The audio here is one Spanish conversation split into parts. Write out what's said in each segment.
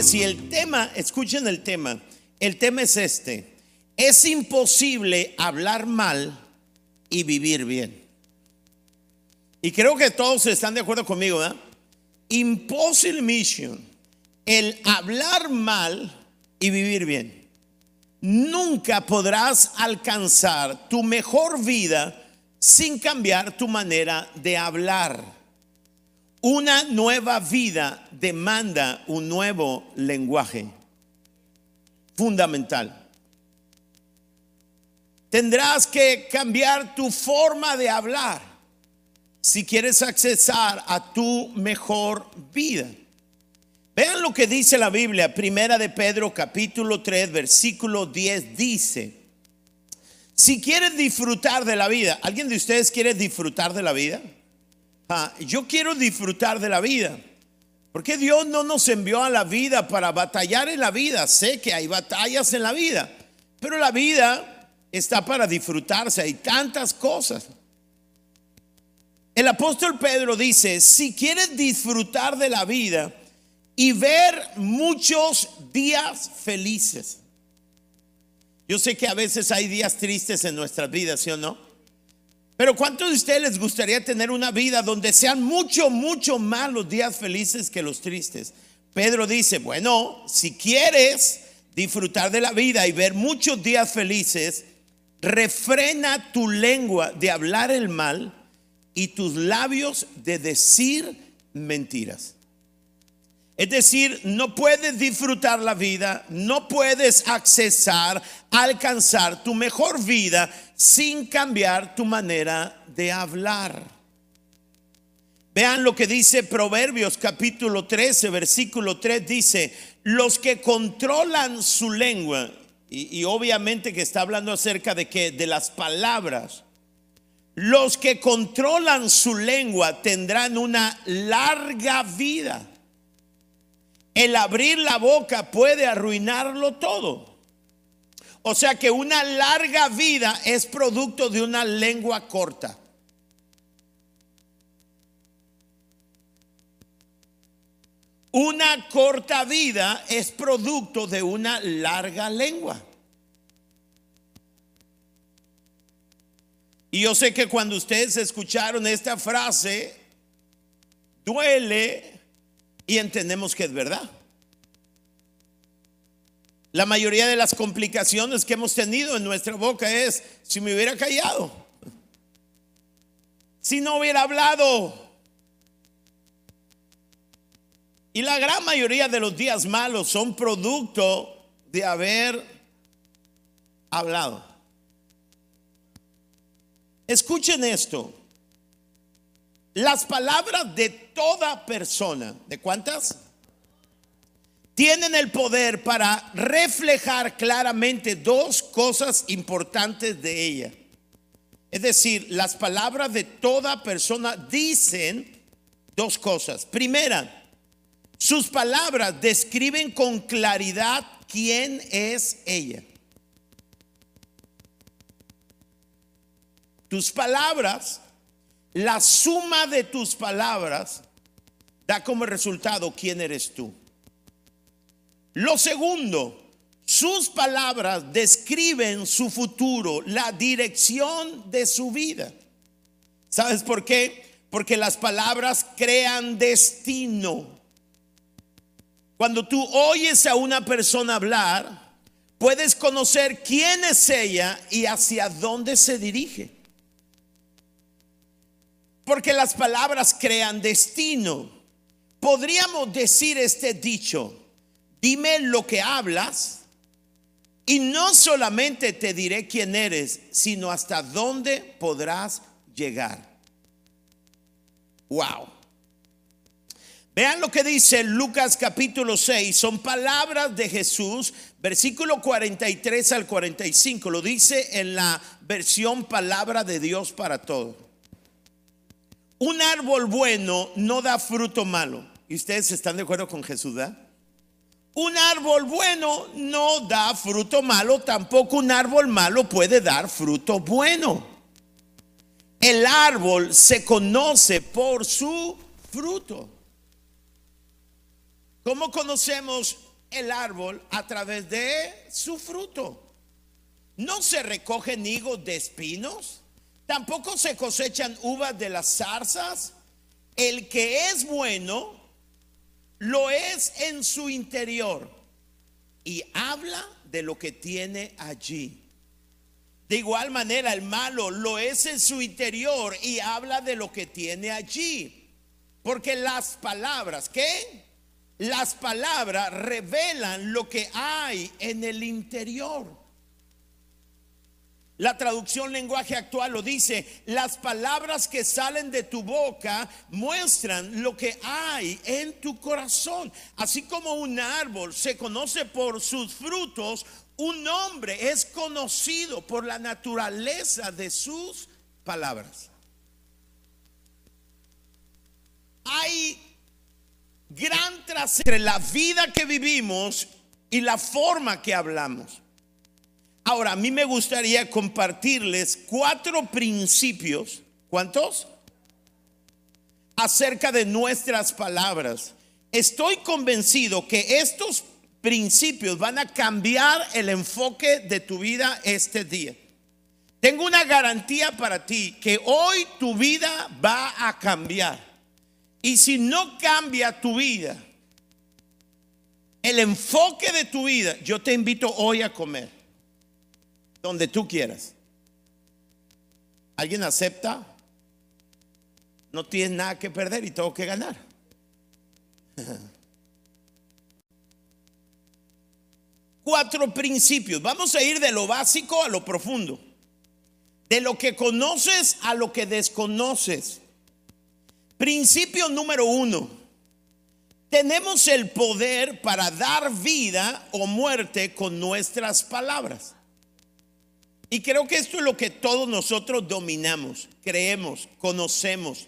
y el tema, escuchen el tema, el tema es este, es imposible hablar mal y vivir bien. Y creo que todos están de acuerdo conmigo, ¿verdad? Impossible mission, el hablar mal y vivir bien. Nunca podrás alcanzar tu mejor vida sin cambiar tu manera de hablar. Una nueva vida demanda un nuevo lenguaje fundamental. Tendrás que cambiar tu forma de hablar si quieres accesar a tu mejor vida. Vean lo que dice la Biblia, primera de Pedro capítulo 3 versículo 10 dice, si quieres disfrutar de la vida, ¿alguien de ustedes quiere disfrutar de la vida? Ah, yo quiero disfrutar de la vida. Porque Dios no nos envió a la vida para batallar en la vida. Sé que hay batallas en la vida, pero la vida está para disfrutarse. Hay tantas cosas. El apóstol Pedro dice, si quieres disfrutar de la vida y ver muchos días felices. Yo sé que a veces hay días tristes en nuestras vidas, ¿sí o no? Pero ¿cuántos de ustedes les gustaría tener una vida donde sean mucho, mucho más los días felices que los tristes? Pedro dice, bueno, si quieres disfrutar de la vida y ver muchos días felices, refrena tu lengua de hablar el mal y tus labios de decir mentiras. Es decir, no puedes disfrutar la vida, no puedes accesar, alcanzar tu mejor vida sin cambiar tu manera de hablar. Vean lo que dice Proverbios capítulo 13, versículo 3, dice, los que controlan su lengua, y, y obviamente que está hablando acerca de que de las palabras, los que controlan su lengua tendrán una larga vida. El abrir la boca puede arruinarlo todo. O sea que una larga vida es producto de una lengua corta. Una corta vida es producto de una larga lengua. Y yo sé que cuando ustedes escucharon esta frase, duele y entendemos que es verdad. La mayoría de las complicaciones que hemos tenido en nuestra boca es si me hubiera callado, si no hubiera hablado. Y la gran mayoría de los días malos son producto de haber hablado. Escuchen esto. Las palabras de toda persona, ¿de cuántas? Tienen el poder para reflejar claramente dos cosas importantes de ella. Es decir, las palabras de toda persona dicen dos cosas. Primera, sus palabras describen con claridad quién es ella. Tus palabras, la suma de tus palabras da como resultado quién eres tú. Lo segundo, sus palabras describen su futuro, la dirección de su vida. ¿Sabes por qué? Porque las palabras crean destino. Cuando tú oyes a una persona hablar, puedes conocer quién es ella y hacia dónde se dirige. Porque las palabras crean destino. Podríamos decir este dicho, dime lo que hablas y no solamente te diré quién eres, sino hasta dónde podrás llegar. Wow. Vean lo que dice Lucas capítulo 6, son palabras de Jesús, versículo 43 al 45, lo dice en la versión palabra de Dios para todos. Un árbol bueno no da fruto malo. ¿Y ustedes están de acuerdo con Jesús? Un árbol bueno no da fruto malo, tampoco un árbol malo puede dar fruto bueno. El árbol se conoce por su fruto. ¿Cómo conocemos el árbol a través de su fruto. No se recogen higos de espinos, tampoco se cosechan uvas de las zarzas. El que es bueno, lo es en su interior y habla de lo que tiene allí. De igual manera, el malo lo es en su interior y habla de lo que tiene allí. Porque las palabras, ¿qué? Las palabras revelan lo que hay en el interior. La traducción lenguaje actual lo dice, las palabras que salen de tu boca muestran lo que hay en tu corazón. Así como un árbol se conoce por sus frutos, un hombre es conocido por la naturaleza de sus palabras. Hay gran trascendencia entre la vida que vivimos y la forma que hablamos. Ahora, a mí me gustaría compartirles cuatro principios. ¿Cuántos? Acerca de nuestras palabras. Estoy convencido que estos principios van a cambiar el enfoque de tu vida este día. Tengo una garantía para ti que hoy tu vida va a cambiar. Y si no cambia tu vida, el enfoque de tu vida, yo te invito hoy a comer donde tú quieras. ¿Alguien acepta? No tienes nada que perder y todo que ganar. Cuatro principios. Vamos a ir de lo básico a lo profundo. De lo que conoces a lo que desconoces. Principio número uno. Tenemos el poder para dar vida o muerte con nuestras palabras. Y creo que esto es lo que todos nosotros dominamos, creemos, conocemos.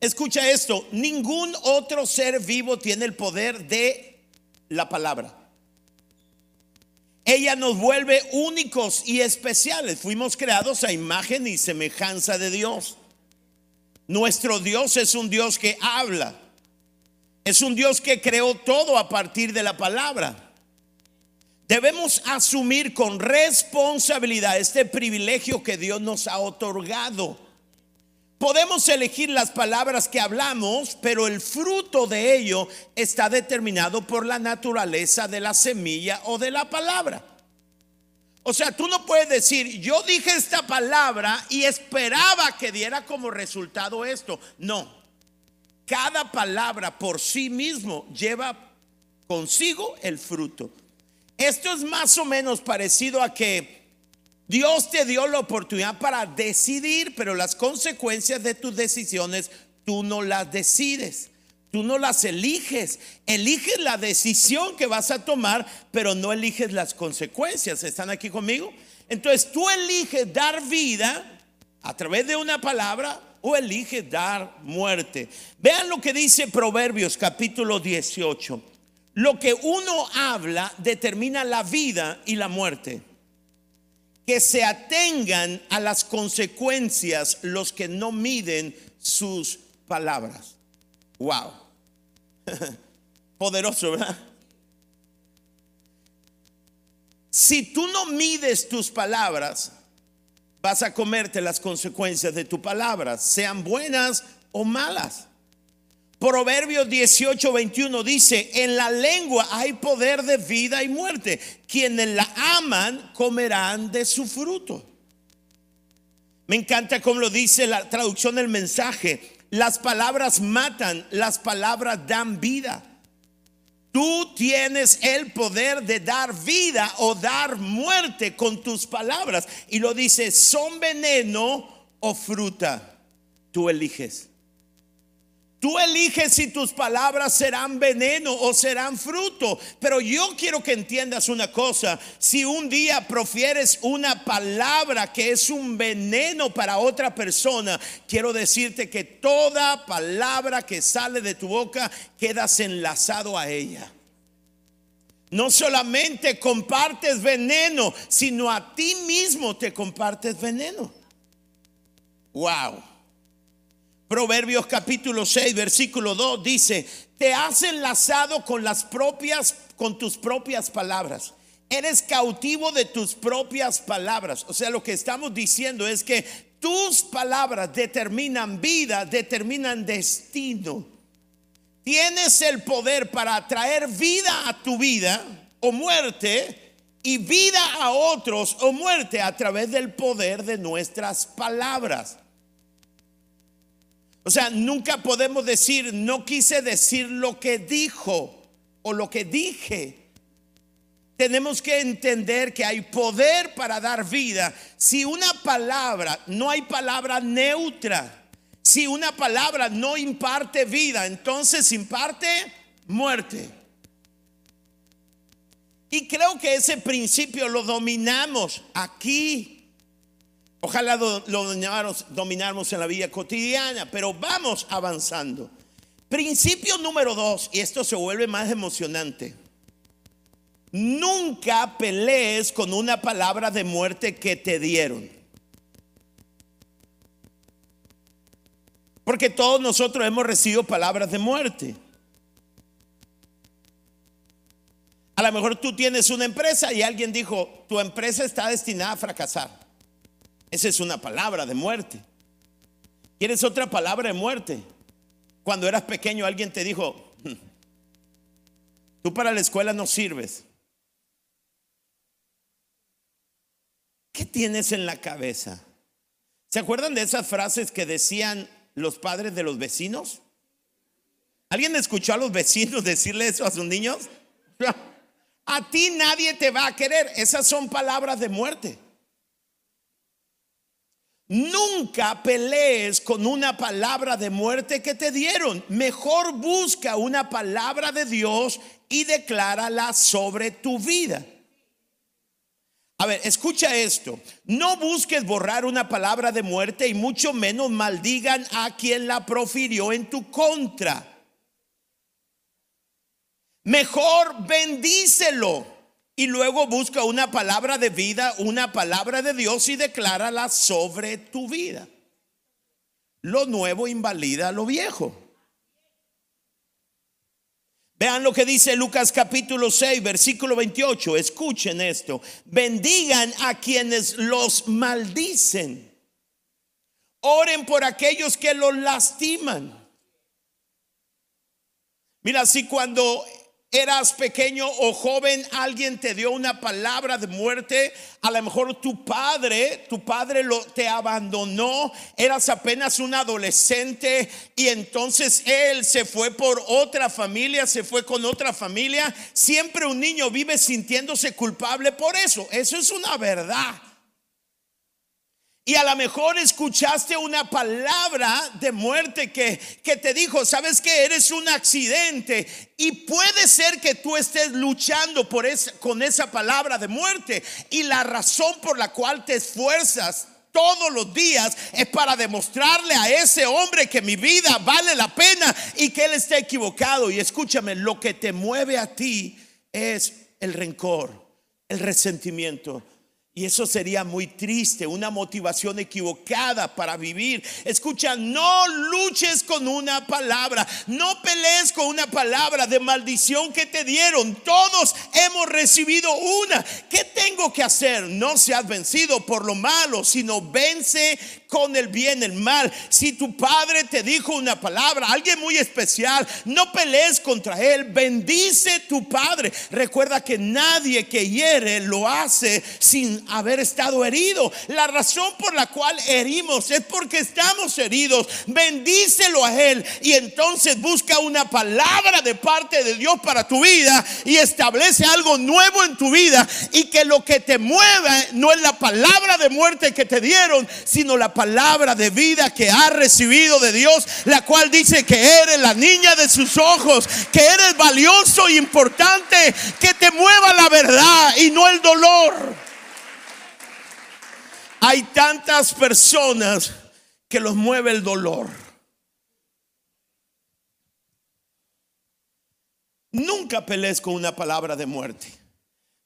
Escucha esto, ningún otro ser vivo tiene el poder de la palabra. Ella nos vuelve únicos y especiales. Fuimos creados a imagen y semejanza de Dios. Nuestro Dios es un Dios que habla. Es un Dios que creó todo a partir de la palabra. Debemos asumir con responsabilidad este privilegio que Dios nos ha otorgado. Podemos elegir las palabras que hablamos, pero el fruto de ello está determinado por la naturaleza de la semilla o de la palabra. O sea, tú no puedes decir, yo dije esta palabra y esperaba que diera como resultado esto. No, cada palabra por sí mismo lleva consigo el fruto. Esto es más o menos parecido a que Dios te dio la oportunidad para decidir, pero las consecuencias de tus decisiones tú no las decides. Tú no las eliges, eliges la decisión que vas a tomar, pero no eliges las consecuencias. ¿Están aquí conmigo? Entonces tú eliges dar vida a través de una palabra o eliges dar muerte. Vean lo que dice Proverbios capítulo 18. Lo que uno habla determina la vida y la muerte. Que se atengan a las consecuencias los que no miden sus palabras. Wow. Poderoso, ¿verdad? Si tú no mides tus palabras, vas a comerte las consecuencias de tus palabras, sean buenas o malas. Proverbios 18, 21 dice, en la lengua hay poder de vida y muerte. Quienes la aman comerán de su fruto. Me encanta cómo lo dice la traducción del mensaje. Las palabras matan, las palabras dan vida. Tú tienes el poder de dar vida o dar muerte con tus palabras. Y lo dice, son veneno o fruta. Tú eliges. Tú eliges si tus palabras serán veneno o serán fruto. Pero yo quiero que entiendas una cosa. Si un día profieres una palabra que es un veneno para otra persona, quiero decirte que toda palabra que sale de tu boca quedas enlazado a ella. No solamente compartes veneno, sino a ti mismo te compartes veneno. Wow. Proverbios capítulo 6, versículo 2 dice, te has enlazado con las propias con tus propias palabras. Eres cautivo de tus propias palabras. O sea, lo que estamos diciendo es que tus palabras determinan vida, determinan destino. Tienes el poder para traer vida a tu vida o muerte y vida a otros o muerte a través del poder de nuestras palabras. O sea, nunca podemos decir, no quise decir lo que dijo o lo que dije. Tenemos que entender que hay poder para dar vida. Si una palabra, no hay palabra neutra. Si una palabra no imparte vida, entonces imparte muerte. Y creo que ese principio lo dominamos aquí. Ojalá lo, domináramos en la vida cotidiana, pero vamos avanzando. Principio número dos, y esto se vuelve más emocionante. Nunca pelees con una palabra de muerte que te dieron. Porque todos nosotros hemos recibido palabras de muerte. A lo mejor tú tienes una empresa y alguien dijo, tu empresa está destinada a fracasar. Esa es una palabra de muerte. ¿Quieres otra palabra de muerte? Cuando eras pequeño alguien te dijo, hmm, tú para la escuela no sirves. ¿Qué tienes en la cabeza? ¿Se acuerdan de esas frases que decían los padres de los vecinos? ¿Alguien escuchó a los vecinos decirle eso a sus niños? A ti nadie te va a querer. Esas son palabras de muerte. Nunca pelees con una palabra de muerte que te dieron. Mejor busca una palabra de Dios y declárala sobre tu vida. A ver, escucha esto. No busques borrar una palabra de muerte y mucho menos maldigan a quien la profirió en tu contra. Mejor bendícelo y luego busca una palabra de vida, una palabra de Dios y declárala sobre tu vida. Lo nuevo invalida lo viejo. Vean lo que dice Lucas capítulo 6, versículo 28. Escuchen esto. Bendigan a quienes los maldicen. Oren por aquellos que los lastiman. Mira, si cuando eras pequeño o joven, alguien te dio una palabra de muerte, a lo mejor tu padre, tu padre lo, te abandonó, eras apenas un adolescente y entonces él se fue por otra familia, se fue con otra familia. Siempre un niño vive sintiéndose culpable por eso. Eso es una verdad. Y a lo mejor escuchaste una palabra de muerte que, que te dijo, sabes que eres un accidente. Y puede ser que tú estés luchando por con esa palabra de muerte. Y la razón por la cual te esfuerzas todos los días es para demostrarle a ese hombre que mi vida vale la pena y que él está equivocado. Y escúchame, lo que te mueve a ti es el rencor, el resentimiento y eso sería muy triste, una motivación equivocada para vivir. Escucha, no luches con una palabra, no pelees con una palabra de maldición que te dieron. Todos hemos recibido una. ¿Qué tengo que hacer? No seas vencido por lo malo, sino vence con el bien, el mal. Si tu padre te dijo una palabra, alguien muy especial, no pelees contra él, bendice tu padre. Recuerda que nadie que hiere lo hace sin haber estado herido. La razón por la cual herimos es porque estamos heridos. Bendícelo a él y entonces busca una palabra de parte de Dios para tu vida y establece algo nuevo en tu vida y que lo que te mueve no es la palabra de muerte que te dieron, sino la palabra palabra de vida que ha recibido de Dios, la cual dice que eres la niña de sus ojos, que eres valioso e importante, que te mueva la verdad y no el dolor. Hay tantas personas que los mueve el dolor. Nunca pelees con una palabra de muerte.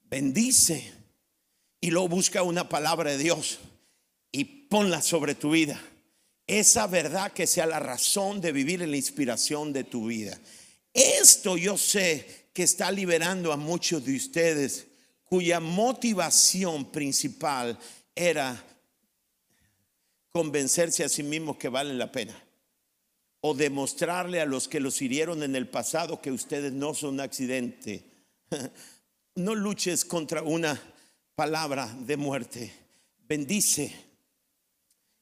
Bendice y luego busca una palabra de Dios y ponla sobre tu vida. Esa verdad que sea la razón de vivir en la inspiración de tu vida. Esto yo sé que está liberando a muchos de ustedes cuya motivación principal era convencerse a sí mismos que valen la pena o demostrarle a los que los hirieron en el pasado que ustedes no son un accidente. No luches contra una palabra de muerte. Bendice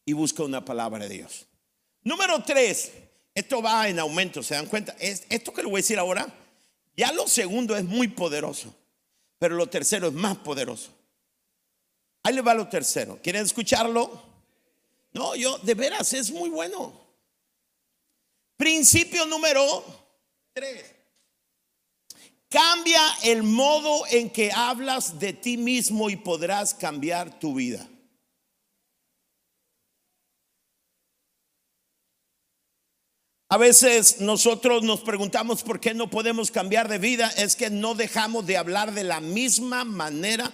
y busca una palabra de Dios. Número tres, esto va en aumento, ¿se dan cuenta? Esto que le voy a decir ahora, ya lo segundo es muy poderoso, pero lo tercero es más poderoso. Ahí le va lo tercero. ¿Quieren escucharlo? No, yo, de veras, es muy bueno. Principio número tres. Cambia el modo en que hablas de ti mismo y podrás cambiar tu vida. A veces nosotros nos preguntamos por qué no podemos cambiar de vida. Es que no dejamos de hablar de la misma manera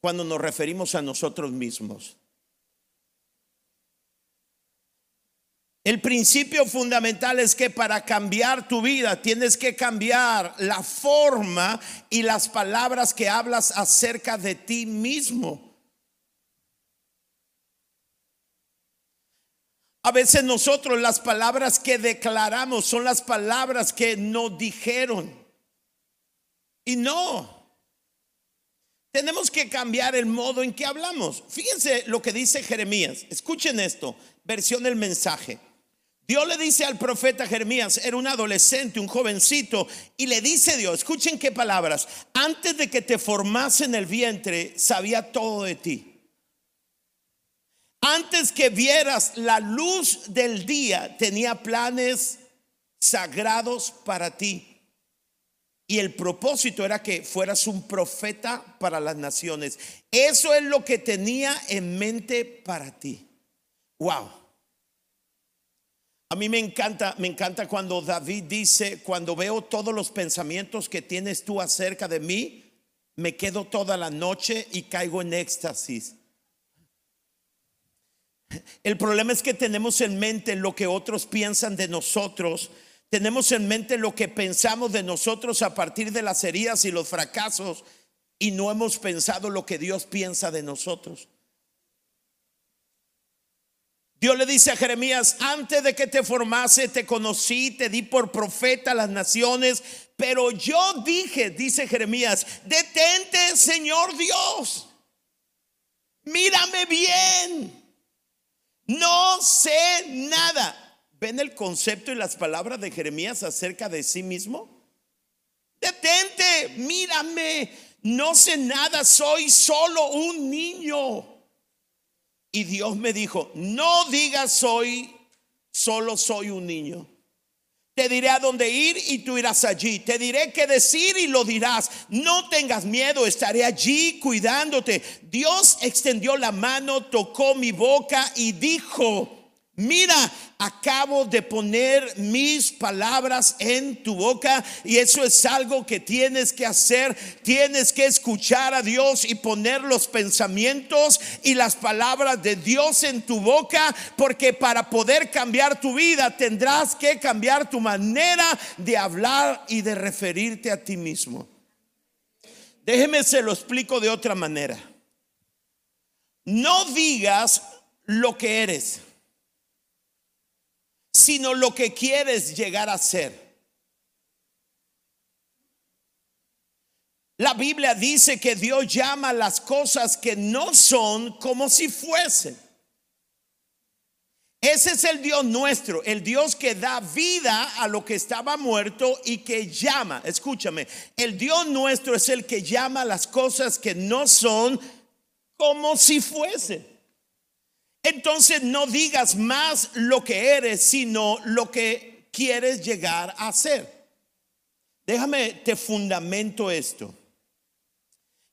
cuando nos referimos a nosotros mismos. El principio fundamental es que para cambiar tu vida tienes que cambiar la forma y las palabras que hablas acerca de ti mismo. A veces nosotros las palabras que declaramos son las palabras que nos dijeron. Y no. Tenemos que cambiar el modo en que hablamos. Fíjense lo que dice Jeremías. Escuchen esto, versión del mensaje. Dios le dice al profeta Jeremías, era un adolescente, un jovencito, y le dice Dios, escuchen qué palabras, antes de que te formase en el vientre, sabía todo de ti. Antes que vieras la luz del día, tenía planes sagrados para ti. Y el propósito era que fueras un profeta para las naciones. Eso es lo que tenía en mente para ti. Wow. A mí me encanta, me encanta cuando David dice, cuando veo todos los pensamientos que tienes tú acerca de mí, me quedo toda la noche y caigo en éxtasis. El problema es que tenemos en mente lo que otros piensan de nosotros, tenemos en mente lo que pensamos de nosotros a partir de las heridas y los fracasos. Y no hemos pensado lo que Dios piensa de nosotros. Dios le dice a Jeremías, antes de que te formase, te conocí, te di por profeta a las naciones, pero yo dije, dice Jeremías, detente, Señor Dios, mírame bien, no sé nada. ¿Ven el concepto y las palabras de Jeremías acerca de sí mismo? Detente, mírame, no sé nada, soy solo un niño. Y Dios me dijo, no digas soy, solo soy un niño. Te diré a dónde ir y tú irás allí. Te diré qué decir y lo dirás. No tengas miedo, estaré allí cuidándote. Dios extendió la mano, tocó mi boca y dijo, mira, acabo de poner mis palabras en tu boca y eso es algo que tienes que hacer. Tienes que escuchar a Dios y poner los pensamientos y las palabras de Dios en tu boca porque para poder cambiar tu vida tendrás que cambiar tu manera de hablar y de referirte a ti mismo. Déjeme se lo explico de otra manera. No digas lo que eres sino lo que quieres llegar a ser. La Biblia dice que Dios llama las cosas que no son como si fuesen. Ese es el Dios nuestro, el Dios que da vida a lo que estaba muerto y que llama. Escúchame, el Dios nuestro es el que llama las cosas que no son como si fuesen. Entonces no digas más lo que eres, sino lo que quieres llegar a ser. Déjame, te fundamento esto.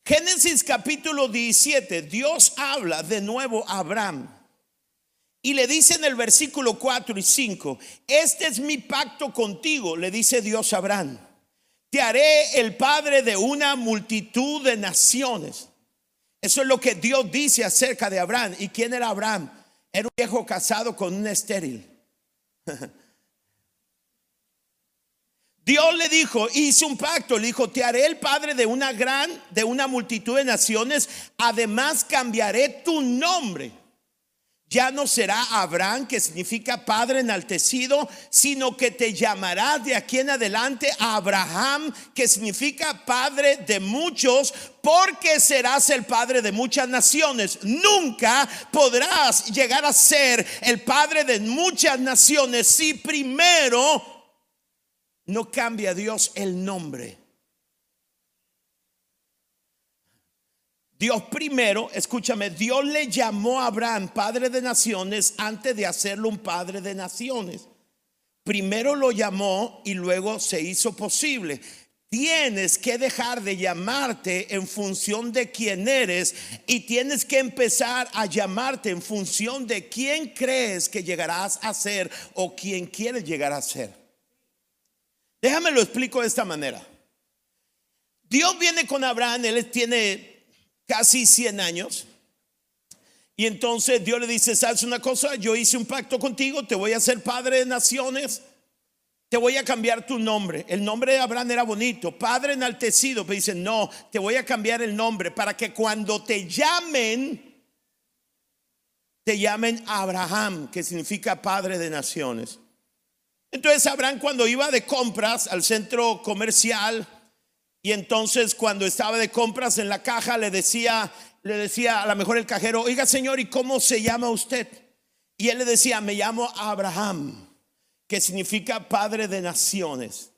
Génesis capítulo 17, Dios habla de nuevo a Abraham. Y le dice en el versículo 4 y 5, este es mi pacto contigo, le dice Dios a Abraham. Te haré el padre de una multitud de naciones. Eso es lo que Dios dice acerca de Abraham. ¿Y quién era Abraham? Era un viejo casado con un estéril. Dios le dijo, hizo un pacto, le dijo, te haré el padre de una gran, de una multitud de naciones, además cambiaré tu nombre. Ya no será Abraham, que significa padre enaltecido, sino que te llamarás de aquí en adelante Abraham, que significa padre de muchos, porque serás el padre de muchas naciones. Nunca podrás llegar a ser el padre de muchas naciones si primero no cambia Dios el nombre. Dios primero, escúchame, Dios le llamó a Abraham padre de naciones antes de hacerlo un padre de naciones. Primero lo llamó y luego se hizo posible. Tienes que dejar de llamarte en función de quién eres y tienes que empezar a llamarte en función de quién crees que llegarás a ser o quién quieres llegar a ser. Déjame lo explico de esta manera. Dios viene con Abraham, él tiene casi 100 años. Y entonces Dios le dice, ¿sabes una cosa? Yo hice un pacto contigo, te voy a hacer padre de naciones, te voy a cambiar tu nombre. El nombre de Abraham era bonito, padre enaltecido, pero dice, no, te voy a cambiar el nombre para que cuando te llamen, te llamen Abraham, que significa padre de naciones. Entonces Abraham cuando iba de compras al centro comercial, y entonces cuando estaba de compras en la caja le decía, le decía a lo mejor el cajero, oiga señor, ¿y cómo se llama usted? Y él le decía, me llamo Abraham, que significa padre de naciones.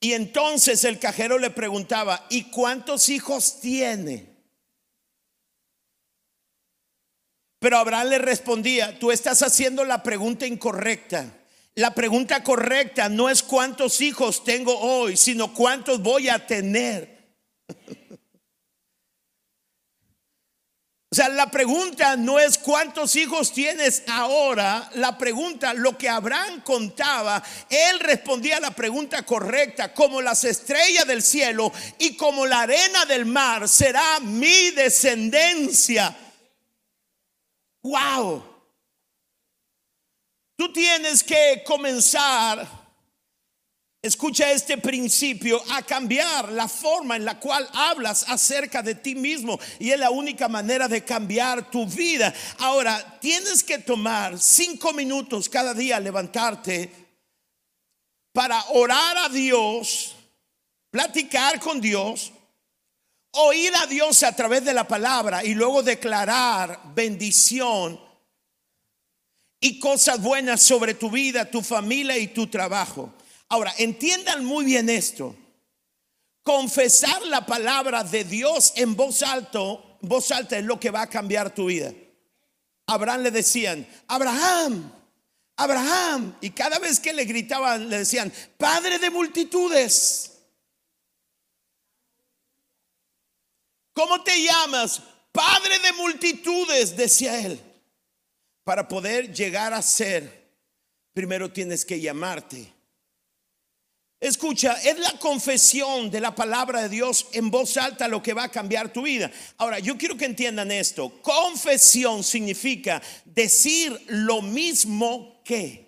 Y entonces el cajero le preguntaba, ¿y cuántos hijos tiene? Pero Abraham le respondía, tú estás haciendo la pregunta incorrecta. La pregunta correcta no es cuántos hijos tengo hoy, sino cuántos voy a tener. O sea, la pregunta no es cuántos hijos tienes ahora, la pregunta, lo que Abraham contaba, él respondía a la pregunta correcta, como las estrellas del cielo y como la arena del mar será mi descendencia. Wow. Tú tienes que comenzar, escucha este principio, a cambiar la forma en la cual hablas acerca de ti mismo. Y es la única manera de cambiar tu vida. Ahora, tienes que tomar cinco minutos cada día, levantarte para orar a Dios, platicar con Dios oír a Dios a través de la palabra y luego declarar bendición y cosas buenas sobre tu vida, tu familia y tu trabajo. Ahora, entiendan muy bien esto. Confesar la palabra de Dios en voz alto, voz alta es lo que va a cambiar tu vida. Abraham le decían, Abraham, Abraham. Y cada vez que le gritaban, le decían, Padre de multitudes. ¿Cómo te llamas? Padre de multitudes, decía él. Para poder llegar a ser, primero tienes que llamarte. Escucha, es la confesión de la palabra de Dios en voz alta lo que va a cambiar tu vida. Ahora, yo quiero que entiendan esto. Confesión significa decir lo mismo que.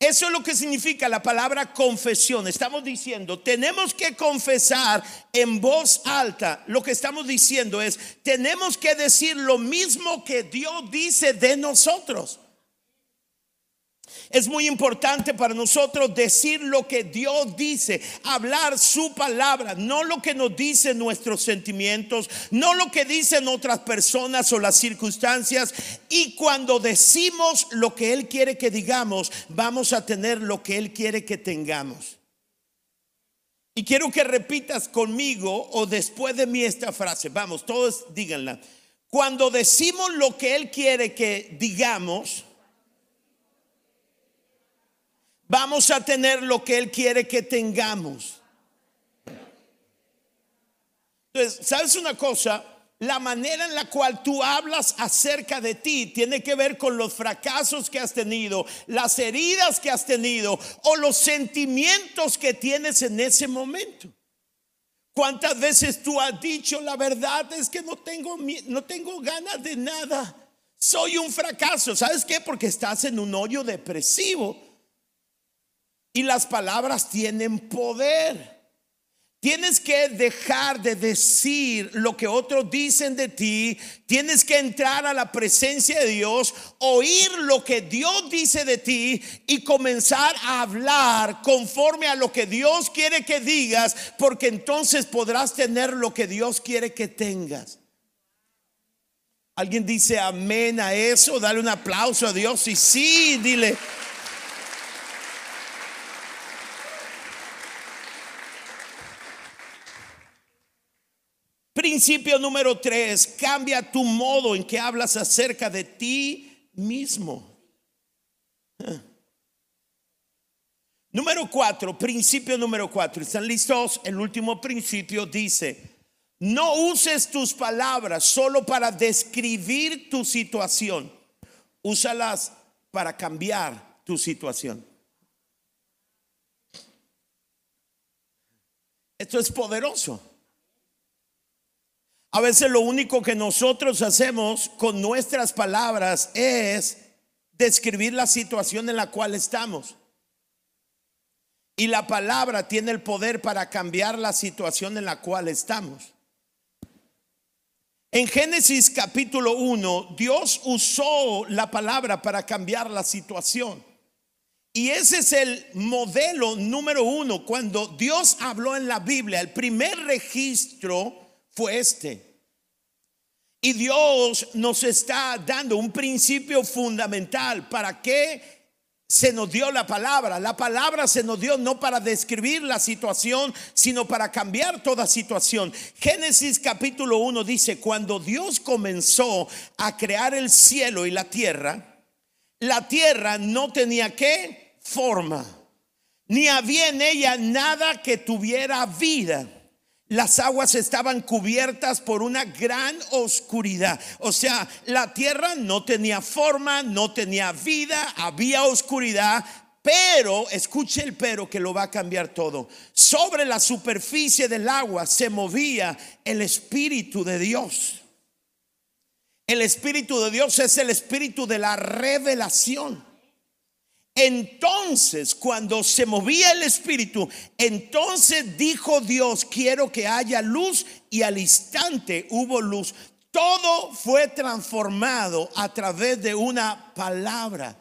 Eso es lo que significa la palabra confesión. Estamos diciendo, tenemos que confesar en voz alta. Lo que estamos diciendo es, tenemos que decir lo mismo que Dios dice de nosotros. Es muy importante para nosotros decir lo que Dios dice, hablar su palabra, no lo que nos dicen nuestros sentimientos, no lo que dicen otras personas o las circunstancias. Y cuando decimos lo que Él quiere que digamos, vamos a tener lo que Él quiere que tengamos. Y quiero que repitas conmigo o después de mí esta frase. Vamos, todos díganla. Cuando decimos lo que Él quiere que digamos, vamos a tener lo que Él quiere que tengamos. Entonces, ¿sabes una cosa? La manera en la cual tú hablas acerca de ti tiene que ver con los fracasos que has tenido, las heridas que has tenido o los sentimientos que tienes en ese momento. ¿Cuántas veces tú has dicho la verdad es que no tengo no tengo ganas de nada? soy un fracaso. ¿Sabes qué? Porque estás en un hoyo depresivo. Y las palabras tienen poder. Tienes que dejar de decir lo que otros dicen de ti. Tienes que entrar a la presencia de Dios, oír lo que Dios dice de ti y comenzar a hablar conforme a lo que Dios quiere que digas, porque entonces podrás tener lo que Dios quiere que tengas. ¿Alguien dice amén a eso? Dale un aplauso a Dios y sí, dile. Principio número tres, cambia tu modo en que hablas acerca de ti mismo. Número cuatro, principio número cuatro. ¿Están listos? El último principio dice, no uses tus palabras solo para describir tu situación. Úsalas para cambiar tu situación. Esto es poderoso. A veces lo único que nosotros hacemos con nuestras palabras es describir la situación en la cual estamos. Y la palabra tiene el poder para cambiar la situación en la cual estamos. En Génesis capítulo 1, Dios usó la palabra para cambiar la situación. Y ese es el modelo número uno. Cuando Dios habló en la Biblia, el primer registro fue este. Y Dios nos está dando un principio fundamental para que se nos dio la palabra. La palabra se nos dio no para describir la situación, sino para cambiar toda situación. Génesis capítulo 1 dice, cuando Dios comenzó a crear el cielo y la tierra, la tierra no tenía qué forma, ni había en ella nada que tuviera vida las aguas estaban cubiertas por una gran oscuridad. O sea, la tierra no tenía forma, no tenía vida, había oscuridad. Pero, escuche el pero que lo va a cambiar todo. Sobre la superficie del agua se movía el Espíritu de Dios. El Espíritu de Dios es el Espíritu de la revelación. Entonces, cuando se movía el espíritu, entonces dijo Dios, quiero que haya luz y al instante hubo luz. Todo fue transformado a través de una palabra.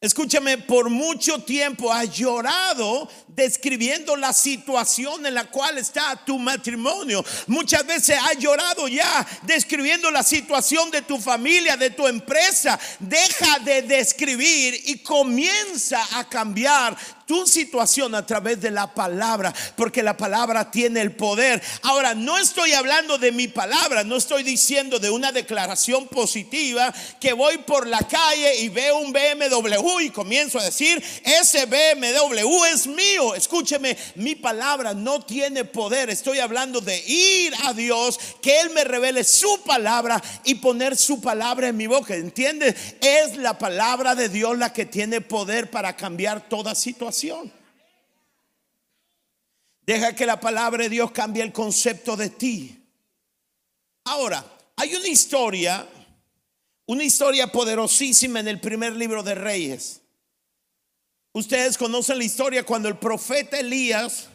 Escúchame, por mucho tiempo has llorado describiendo la situación en la cual está tu matrimonio. Muchas veces has llorado ya describiendo la situación de tu familia, de tu empresa. Deja de describir y comienza a cambiar tu situación a través de la palabra, porque la palabra tiene el poder. Ahora, no estoy hablando de mi palabra, no estoy diciendo de una declaración positiva que voy por la calle y veo un BMW y comienzo a decir, ese BMW es mío. Escúcheme, mi palabra no tiene poder. Estoy hablando de ir a Dios, que Él me revele su palabra y poner su palabra en mi boca. ¿Entiendes? Es la palabra de Dios la que tiene poder para cambiar toda situación. Deja que la palabra de Dios cambie el concepto de ti. Ahora, hay una historia, una historia poderosísima en el primer libro de Reyes. Ustedes conocen la historia cuando el profeta Elías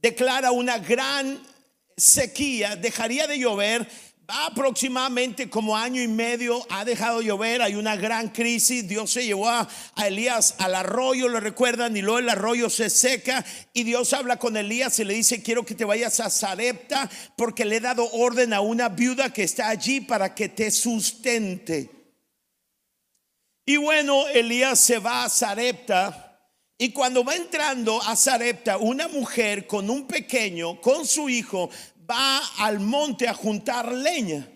declara una gran sequía, dejaría de llover aproximadamente como año y medio ha dejado llover, hay una gran crisis, Dios se llevó a, Elías al arroyo, lo recuerdan, y luego el arroyo se seca y Dios habla con Elías y le dice, quiero que te vayas a Zarepta porque le he dado orden a una viuda que está allí para que te sustente. Y bueno, Elías se va a Zarepta. Y cuando va entrando a Zarepta, una mujer con un pequeño, con su hijo, va al monte a juntar leña.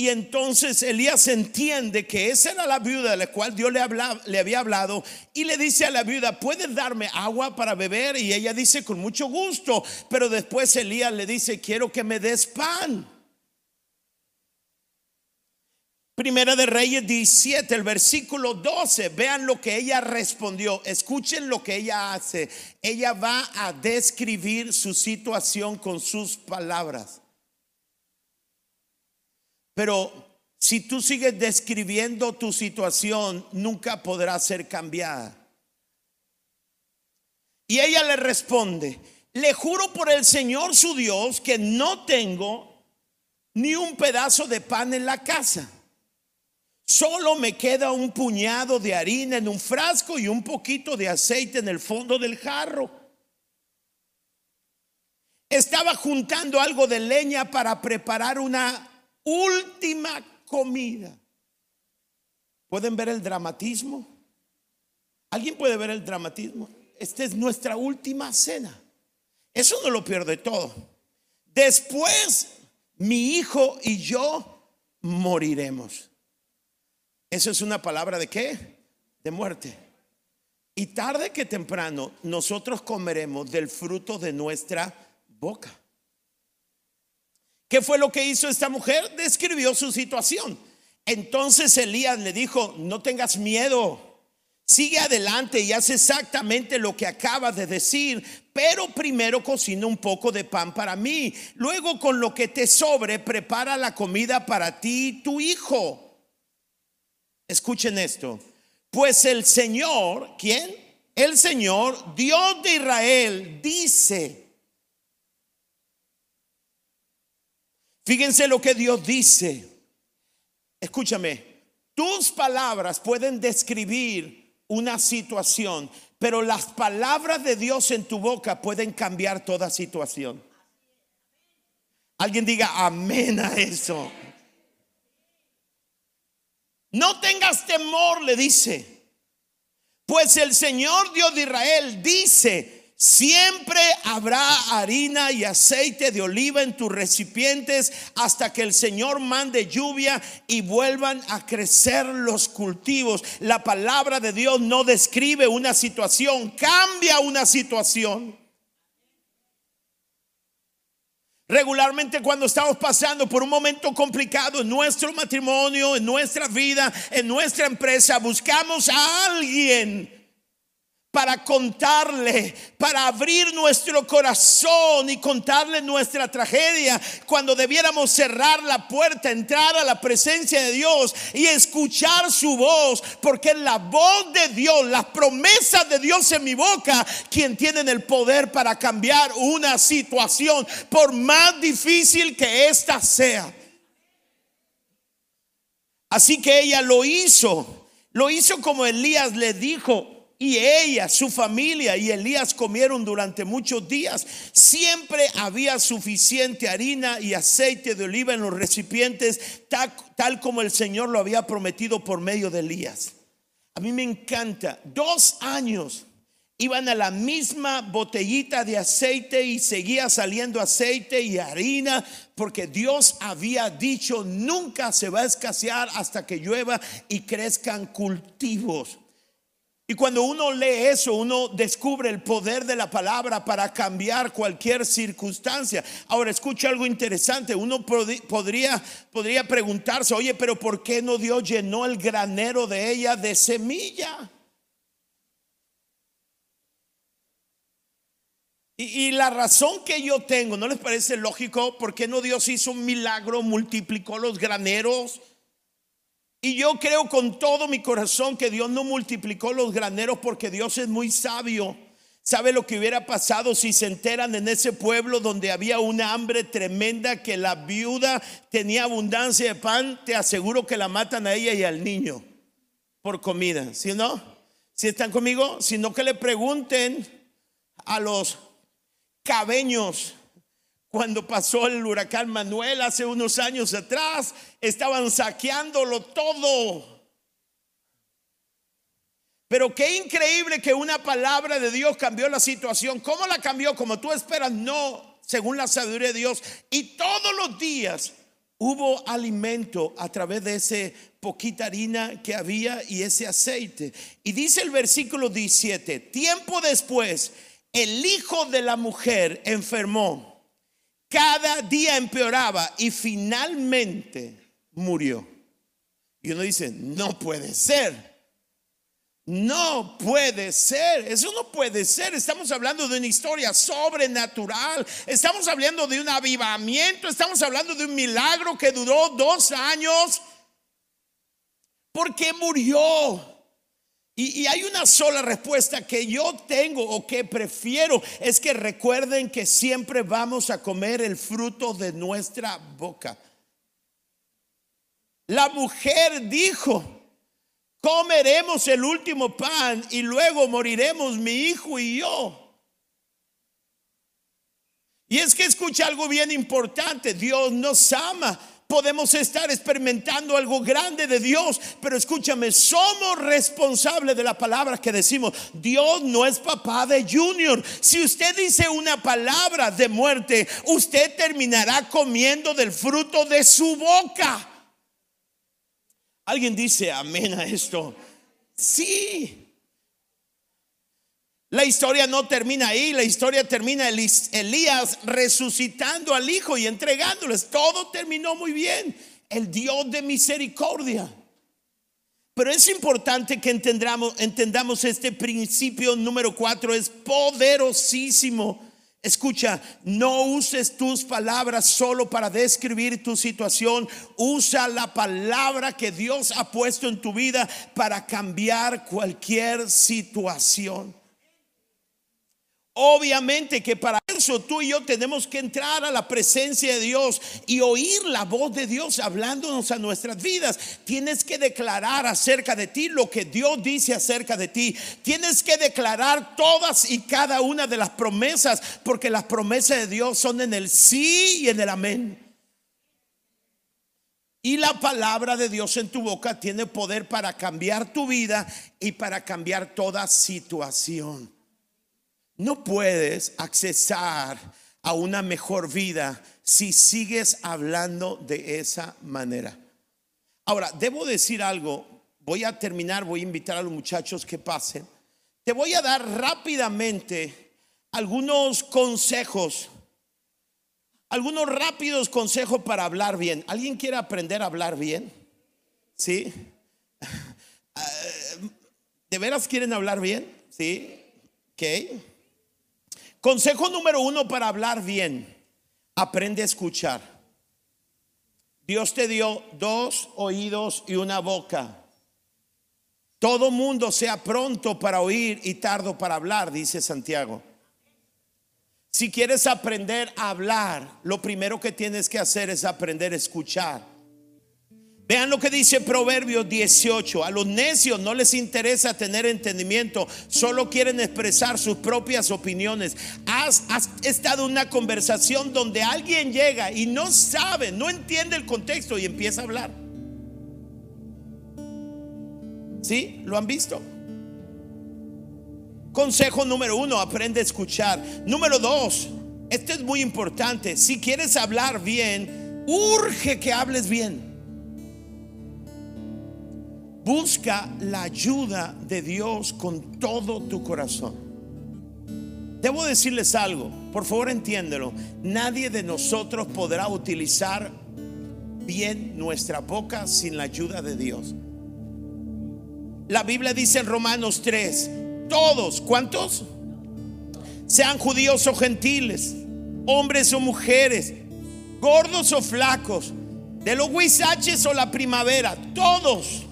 Y entonces Elías entiende que esa era la viuda de la cual Dios le, le había hablado y le dice a la viuda, ¿puedes darme agua para beber? Y ella dice, con mucho gusto. Pero después Elías le dice, quiero que me des pan. Primera de Reyes 17, el versículo 12. Vean lo que ella respondió. Escuchen lo que ella hace. Ella va a describir su situación con sus palabras. Pero si tú sigues describiendo tu situación, nunca podrá ser cambiada. Y ella le responde, le juro por el Señor su Dios que no tengo ni un pedazo de pan en la casa. Solo me queda un puñado de harina en un frasco y un poquito de aceite en el fondo del jarro. Estaba juntando algo de leña para preparar una última comida. ¿Pueden ver el dramatismo? ¿Alguien puede ver el dramatismo? Esta es nuestra última cena. Eso no lo pierde todo. Después, mi hijo y yo moriremos. Eso es una palabra de qué? De muerte. Y tarde que temprano nosotros comeremos del fruto de nuestra boca. ¿Qué fue lo que hizo esta mujer? Describió su situación. Entonces Elías le dijo, no tengas miedo, sigue adelante y haz exactamente lo que acabas de decir, pero primero cocina un poco de pan para mí. Luego con lo que te sobre, prepara la comida para ti y tu hijo. Escuchen esto. Pues el Señor, ¿quién? El Señor, Dios de Israel, dice. Fíjense lo que Dios dice. Escúchame, tus palabras pueden describir una situación, pero las palabras de Dios en tu boca pueden cambiar toda situación. Alguien diga amén a eso. No tengas temor, le dice. Pues el Señor Dios de Israel dice, siempre habrá harina y aceite de oliva en tus recipientes hasta que el Señor mande lluvia y vuelvan a crecer los cultivos. La palabra de Dios no describe una situación, cambia una situación. Regularmente cuando estamos pasando por un momento complicado en nuestro matrimonio, en nuestra vida, en nuestra empresa, buscamos a alguien para contarle, para abrir nuestro corazón y contarle nuestra tragedia, cuando debiéramos cerrar la puerta, entrar a la presencia de Dios y escuchar su voz, porque es la voz de Dios, las promesas de Dios en mi boca, quien tienen el poder para cambiar una situación, por más difícil que ésta sea. Así que ella lo hizo, lo hizo como Elías le dijo, y ella, su familia y Elías comieron durante muchos días. Siempre había suficiente harina y aceite de oliva en los recipientes, tal, como el Señor lo había prometido por medio de Elías. A mí me encanta. Dos años iban a la misma botellita de aceite y seguía saliendo aceite y harina porque Dios había dicho nunca se va a escasear hasta que llueva y crezcan cultivos. Y cuando uno lee eso, uno descubre el poder de la palabra para cambiar cualquier circunstancia. Ahora, escucha algo interesante. Uno podría, podría preguntarse, oye, pero ¿por qué no Dios llenó el granero de ella de semilla? Y, y, la razón que yo tengo, ¿no les parece lógico? ¿Por qué no Dios hizo un milagro, multiplicó los graneros? Y yo creo con todo mi corazón que Dios no multiplicó los graneros porque Dios es muy sabio. ¿Sabe lo que hubiera pasado si se enteran en ese pueblo donde había una hambre tremenda que la viuda tenía abundancia de pan? Te aseguro que la matan a ella y al niño por comida. ¿Sí no? Si están conmigo? Sino que le pregunten a los cabeños cuando pasó el huracán Manuel hace unos años atrás, estaban saqueándolo todo. Pero qué increíble que una palabra de Dios cambió la situación. ¿Cómo la cambió? Como tú esperas, no, según la sabiduría de Dios. Y todos los días hubo alimento a través de ese poquita harina que había y ese aceite. Y dice el versículo 17, tiempo después, el hijo de la mujer enfermó cada día empeoraba y finalmente murió. Y uno dice, no puede ser. No puede ser, eso no puede ser. Estamos hablando de una historia sobrenatural, estamos hablando de un avivamiento, estamos hablando de un milagro que duró dos años ¿Por qué murió? Y, hay una sola respuesta que yo tengo o que prefiero, es que recuerden que siempre vamos a comer el fruto de nuestra boca. La mujer dijo, comeremos el último pan y luego moriremos mi hijo y yo. Y es que escucha algo bien importante, Dios nos ama. Podemos estar experimentando algo grande de Dios, pero escúchame, somos responsables de la palabra que decimos. Dios no es papá de Junior. Si usted dice una palabra de muerte, usted terminará comiendo del fruto de su boca. ¿Alguien dice amén a esto? Sí. La historia no termina ahí, la historia termina Elías resucitando al hijo y entregándoles. Todo terminó muy bien. El Dios de misericordia. Pero es importante que entendamos, entendamos este principio número cuatro, es poderosísimo. Escucha, no uses tus palabras solo para describir tu situación. Usa la palabra que Dios ha puesto en tu vida para cambiar cualquier situación. Obviamente que para eso tú y yo tenemos que entrar a la presencia de Dios y oír la voz de Dios hablándonos a nuestras vidas. Tienes que declarar acerca de ti lo que Dios dice acerca de ti. Tienes que declarar todas y cada una de las promesas porque las promesas de Dios son en el sí y en el amén. Y la palabra de Dios en tu boca tiene poder para cambiar tu vida y para cambiar toda situación. No puedes accesar a una mejor vida si sigues hablando de esa manera. Ahora, debo decir algo. Voy a terminar, voy a invitar a los muchachos que pasen. Te voy a dar rápidamente algunos consejos, algunos rápidos consejos para hablar bien. ¿Alguien quiere aprender a hablar bien? ¿Sí? Eh, ¿De veras quieren hablar bien? ¿Sí? ¿Ok? Consejo número uno para hablar bien. Aprende a escuchar. Dios te dio dos oídos y una boca. Todo mundo sea pronto para oír y tardo para hablar, dice Santiago. Si quieres aprender a hablar, lo primero que tienes que hacer es aprender a escuchar. Vean lo que dice Proverbios 18. A los necios no les interesa tener entendimiento, solo quieren expresar sus propias opiniones. Has, estado en una conversación donde alguien llega y no sabe, no entiende el contexto y empieza a hablar. ¿Sí? ¿Lo han visto? Consejo número uno, aprende a escuchar. Número dos, este es muy importante. Si quieres hablar bien, urge que hables bien. Busca la ayuda de Dios con todo tu corazón. Debo decirles algo, por favor entiéndelo. Nadie de nosotros podrá utilizar bien nuestra boca sin la ayuda de Dios. La Biblia dice en Romanos 3, todos, ¿cuántos? Sean judíos o gentiles, hombres o mujeres, gordos o flacos, de los huizaches o la primavera, todos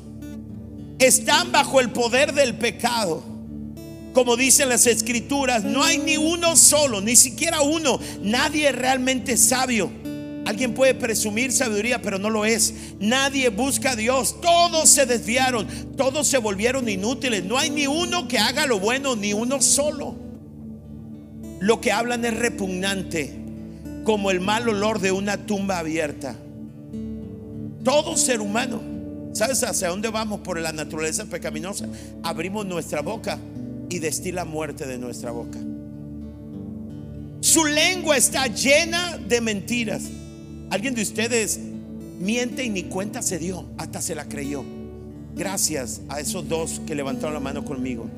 están bajo el poder del pecado. Como dicen las escrituras, no hay ni uno solo, ni siquiera uno. Nadie realmente sabio. Alguien puede presumir sabiduría, pero no lo es. Nadie busca a Dios. Todos se desviaron, todos se volvieron inútiles. No hay ni uno que haga lo bueno, ni uno solo. Lo que hablan es repugnante, como el mal olor de una tumba abierta. Todo ser humano ¿Sabes hacia dónde vamos por la naturaleza pecaminosa? Abrimos nuestra boca y destila muerte de nuestra boca. Su lengua está llena de mentiras. Alguien de ustedes miente y ni cuenta se dio, hasta se la creyó. Gracias a esos dos que levantaron la mano conmigo.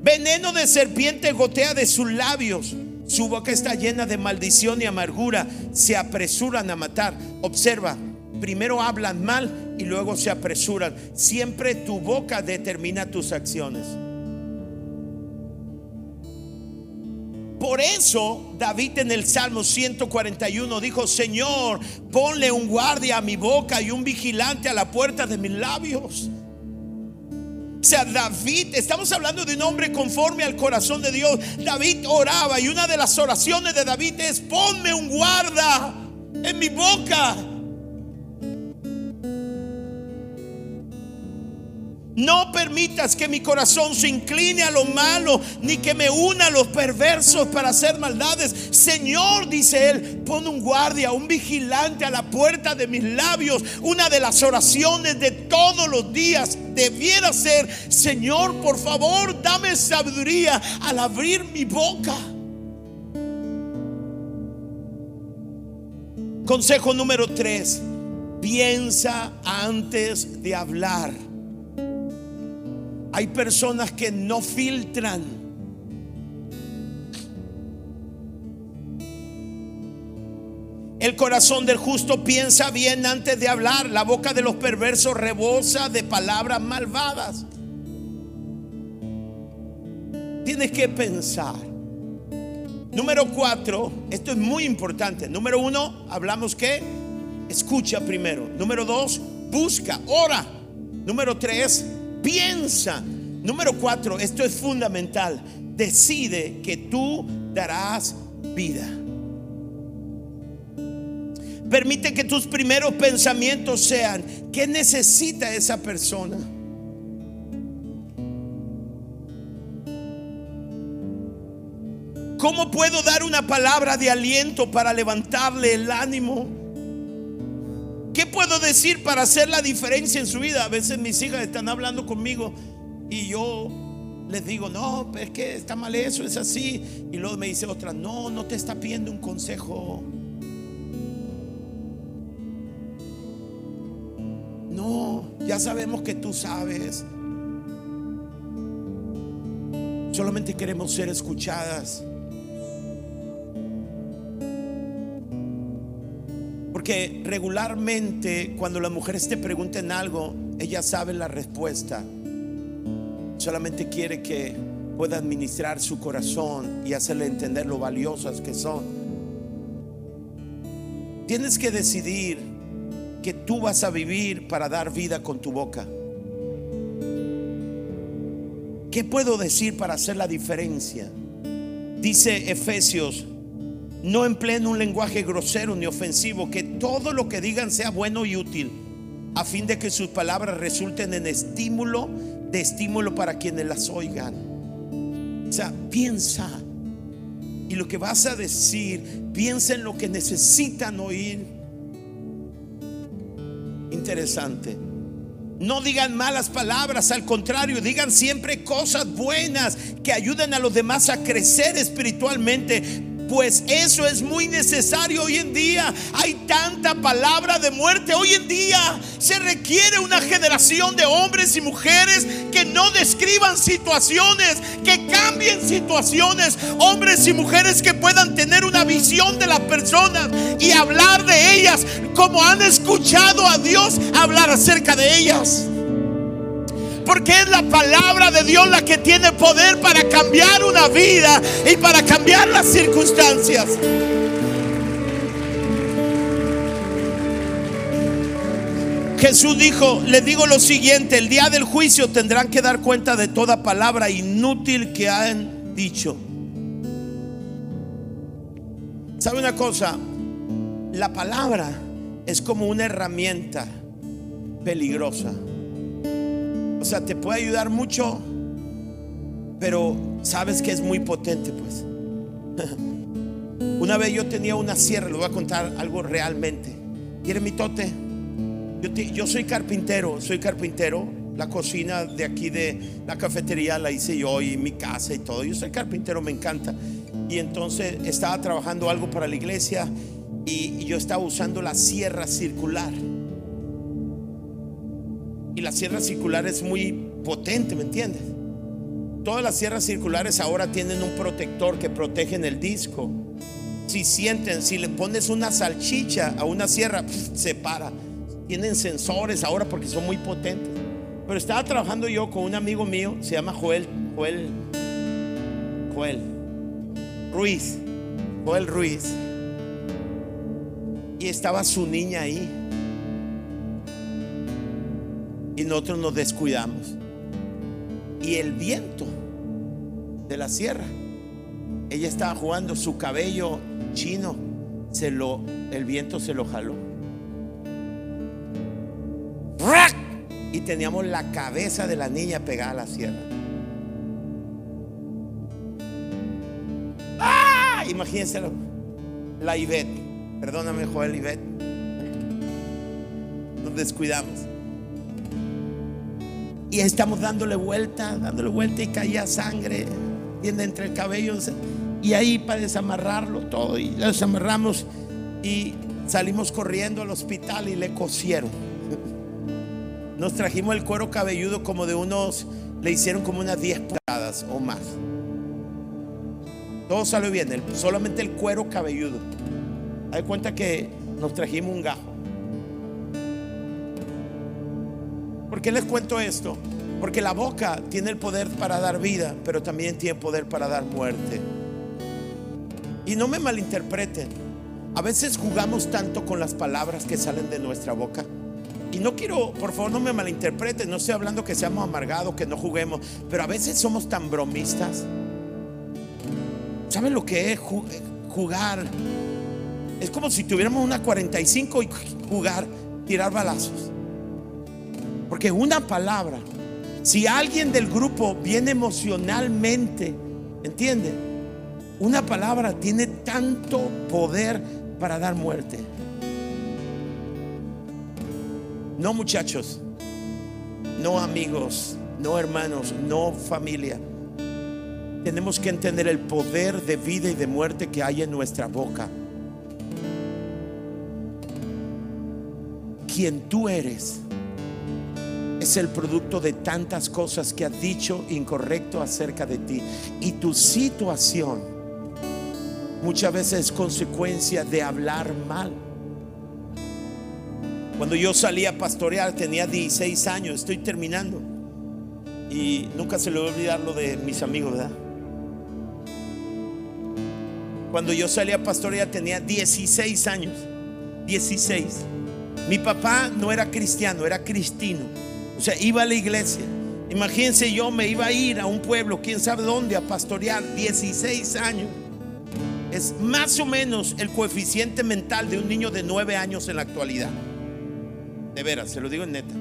Veneno de serpiente gotea de sus labios. Su boca está llena de maldición y amargura. Se apresuran a matar. Observa, primero hablan mal y luego se apresuran. Siempre tu boca determina tus acciones. Por eso David en el Salmo 141 dijo, Señor, ponle un guardia a mi boca y un vigilante a la puerta de mis labios. O sea, David, estamos hablando de un hombre conforme al corazón de Dios. David oraba y una de las oraciones de David es, ponme un guarda en mi boca. No permitas que mi corazón se incline a lo malo, ni que me una a los perversos para hacer maldades. Señor, dice él, pon un guardia, un vigilante a la puerta de mis labios. Una de las oraciones de todos los días debiera ser, Señor, por favor, dame sabiduría al abrir mi boca. Consejo número tres, piensa antes de hablar. Hay personas que no filtran. El corazón del justo piensa bien antes de hablar. La boca de los perversos rebosa de palabras malvadas. Tienes que pensar. Número cuatro, esto es muy importante. Número uno, hablamos que escucha primero. Número dos, busca, ora. Número tres, piensa. Número cuatro, esto es fundamental. Decide que tú darás vida. Permite que tus primeros pensamientos sean, ¿qué necesita esa persona? ¿Cómo puedo dar una palabra de aliento para levantarle el ánimo? ¿Qué puedo decir para hacer la diferencia en su vida? A veces mis hijas están hablando conmigo y yo les digo, no, es que está mal eso, es así. Y luego me dice otra, no, no te está pidiendo un consejo. No, ya sabemos que tú sabes. Solamente queremos ser escuchadas. Porque regularmente cuando las mujeres te pregunten algo, ellas saben la respuesta. Solamente quiere que pueda administrar su corazón y hacerle entender lo valiosas que son. Tienes que decidir que tú vas a vivir para dar vida con tu boca. ¿Qué puedo decir para hacer la diferencia? Dice Efesios no empleen un lenguaje grosero ni ofensivo, que todo lo que digan sea bueno y útil, a fin de que sus palabras resulten en estímulo, de estímulo para quienes las oigan. O sea, piensa. Y lo que vas a decir, piensa en lo que necesitan oír. Interesante. No digan malas palabras, al contrario, digan siempre cosas buenas que ayuden a los demás a crecer espiritualmente. Pues eso es muy necesario hoy en día. Hay tanta palabra de muerte. Hoy en día se requiere una generación de hombres y mujeres que no describan situaciones, que cambien situaciones. Hombres y mujeres que puedan tener una visión de las personas y hablar de ellas como han escuchado a Dios hablar acerca de ellas. Porque es la palabra de Dios la que tiene poder para cambiar una vida y para cambiar las circunstancias. Jesús dijo, le digo lo siguiente, el día del juicio tendrán que dar cuenta de toda palabra inútil que han dicho. ¿Sabe una cosa? La palabra es como una herramienta peligrosa. O sea, te puede ayudar mucho, pero sabes que es muy potente, pues. Una vez yo tenía una sierra, le voy a contar algo realmente. ¿Quiere mi tote? Yo, yo soy carpintero, soy carpintero. La cocina de aquí de la cafetería la hice yo y mi casa y todo. Yo soy carpintero, me encanta. Y entonces estaba trabajando algo para la iglesia y yo estaba usando la sierra circular. Y la sierra circular es muy potente, ¿me entiendes? Todas las sierras circulares ahora tienen un protector que protege el disco. Si sienten, si le pones una salchicha a una sierra, se para. Tienen sensores ahora porque son muy potentes. Pero estaba trabajando yo con un amigo mío, se llama Joel, Joel, Joel, Ruiz, Joel Ruiz. Y estaba su niña ahí. Y nosotros nos descuidamos. Y el viento de la sierra. Ella estaba jugando su cabello chino. Se lo, el viento se lo jaló. ¡Rac! Y teníamos la cabeza de la niña pegada a la sierra. ¡Ah! Imagínense la Ivette. Perdóname, Joel Ivette. Nos descuidamos. Y estamos dándole vuelta, dándole vuelta y caía sangre entre el cabello. Y ahí para desamarrarlo todo. Y lo desamarramos y salimos corriendo al hospital y le cosieron. Nos trajimos el cuero cabelludo como de unos, le hicieron como unas 10 pulgadas o más. Todo salió bien, solamente el cuero cabelludo. Hay cuenta que nos trajimos un gajo. ¿Por qué les cuento esto? Porque la boca tiene el poder para dar vida, pero también tiene poder para dar muerte. Y no me malinterpreten. A veces jugamos tanto con las palabras que salen de nuestra boca. Y no quiero, por favor, no me malinterpreten. No estoy hablando que seamos amargados, que no juguemos. Pero a veces somos tan bromistas. ¿Saben lo que es jugar? Es como si tuviéramos una 45 y jugar, tirar balazos. Porque una palabra si alguien del grupo viene emocionalmente, ¿entiende? Una palabra tiene tanto poder para dar muerte. No muchachos, no amigos, no hermanos, no familia. Tenemos que entender el poder de vida y de muerte que hay en nuestra boca. Quien tú eres es el producto de tantas cosas que ha dicho incorrecto acerca de ti. Y tu situación muchas veces es consecuencia de hablar mal. Cuando yo salí a pastorear tenía 16 años, estoy terminando. Y nunca se le va a olvidar lo de mis amigos, ¿verdad? Cuando yo salí a pastorear tenía 16 años. 16. Mi papá no era cristiano, era cristino. O sea, iba a la iglesia. Imagínense yo me iba a ir a un pueblo, quién sabe dónde, a pastorear 16 años. Es más o menos el coeficiente mental de un niño de 9 años en la actualidad. De veras, se lo digo en neta.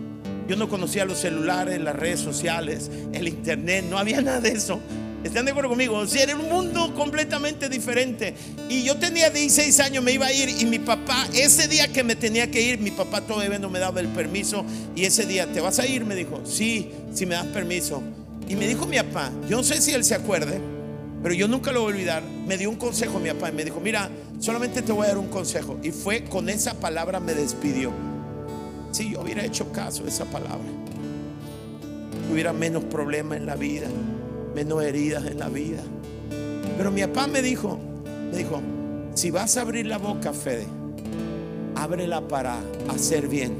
Yo no conocía los celulares, las redes sociales, el internet, no había nada de eso. ¿Están de acuerdo conmigo? Si era un mundo completamente diferente. Y yo tenía 16 años, me iba a ir y mi papá, ese día que me tenía que ir, mi papá todavía no me daba el permiso. Y ese día, ¿te vas a ir? Me dijo, sí, si me das permiso. Y me dijo mi papá, yo no sé si él se acuerde, pero yo nunca lo voy a olvidar. Me dio un consejo mi papá y me dijo, mira, solamente te voy a dar un consejo. Y fue con esa palabra me despidió. Si yo hubiera hecho caso de esa palabra, hubiera menos problemas en la vida menos heridas en la vida. Pero mi papá me dijo, me dijo, si vas a abrir la boca, Fede, ábrela para hacer bien.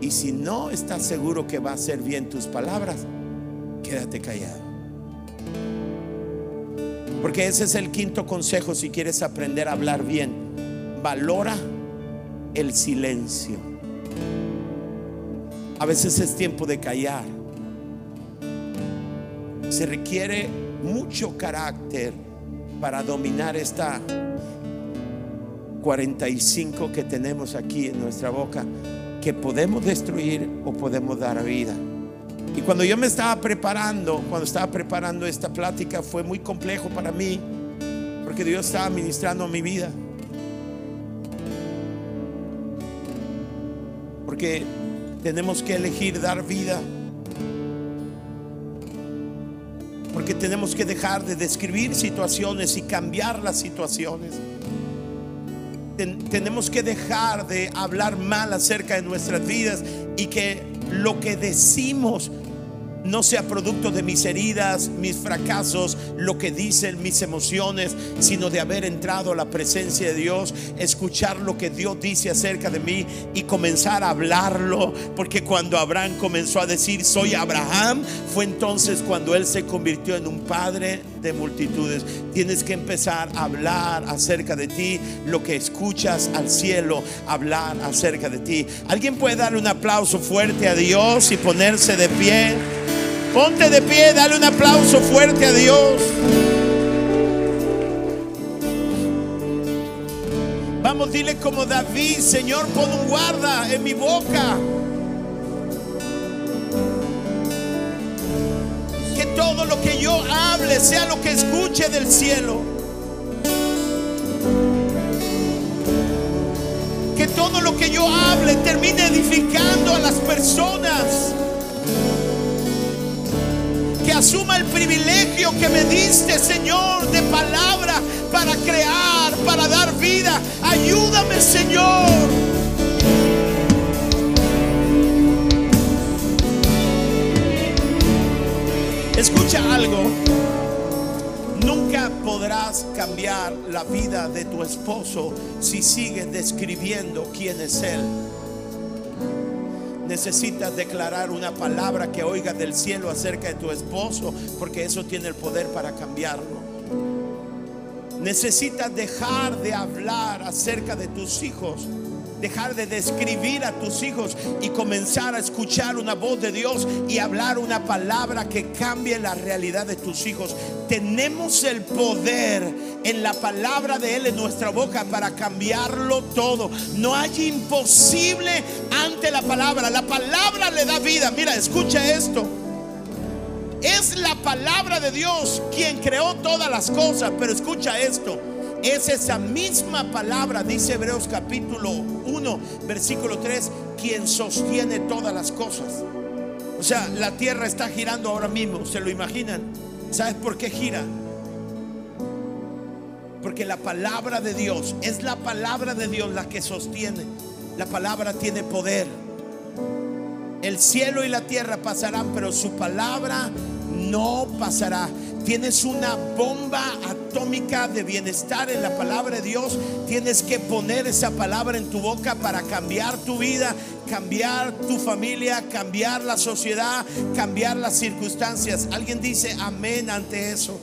Y si no estás seguro que va a hacer bien tus palabras, quédate callado. Porque ese es el quinto consejo si quieres aprender a hablar bien. Valora el silencio. A veces es tiempo de callar se requiere mucho carácter para dominar esta 45 que tenemos aquí en nuestra boca, que podemos destruir o podemos dar vida. Y cuando yo me estaba preparando, cuando estaba preparando esta plática, fue muy complejo para mí, porque Dios estaba ministrando mi vida. Porque tenemos que elegir dar vida Porque tenemos que dejar de describir situaciones y cambiar las situaciones. tenemos que dejar de hablar mal acerca de nuestras vidas y que lo que decimos no sea producto de mis heridas, mis fracasos, lo que dicen mis emociones, sino de haber entrado a la presencia de Dios, escuchar lo que Dios dice acerca de mí y comenzar a hablarlo. Porque cuando Abraham comenzó a decir, soy Abraham, fue entonces cuando él se convirtió en un padre de multitudes. Tienes que empezar a hablar acerca de ti, lo que escuchas al cielo, hablar acerca de ti. ¿Alguien puede darle un aplauso fuerte a Dios y ponerse de pie? Ponte de pie, dale un aplauso fuerte a Dios. Vamos, dile como David, Señor, pon un guarda en mi boca. Que todo lo que yo hable sea lo que escuche del cielo. Que todo lo que yo hable termine edificando a las personas que asuma el privilegio que me diste, Señor, de palabra para crear, para dar vida. Ayúdame, Señor. Escucha algo. Nunca podrás cambiar la vida de tu esposo si sigues describiendo quién es él necesitas declarar una palabra que oiga del cielo acerca de tu esposo, porque eso tiene el poder para cambiarlo. Necesitas dejar de hablar acerca de tus hijos dejar de describir a tus hijos y comenzar a escuchar una voz de Dios y hablar una palabra que cambie la realidad de tus hijos. Tenemos el poder en la palabra de Él en nuestra boca para cambiarlo todo. No hay imposible ante la palabra. La palabra le da vida. Mira, escucha esto. Es la palabra de Dios quien creó todas las cosas. Pero escucha esto. Es esa misma palabra, dice Hebreos capítulo 1, versículo 3, quien sostiene todas las cosas. O sea, la tierra está girando ahora mismo, ¿se lo imaginan? ¿Sabes por qué gira? Porque la palabra de Dios es la palabra de Dios la que sostiene. La palabra tiene poder. El cielo y la tierra pasarán, pero su palabra no pasará. Tienes una bomba atómica de bienestar en la palabra de Dios. Tienes que poner esa palabra en tu boca para cambiar tu vida, cambiar tu familia, cambiar la sociedad, cambiar las circunstancias. Alguien dice amén ante eso.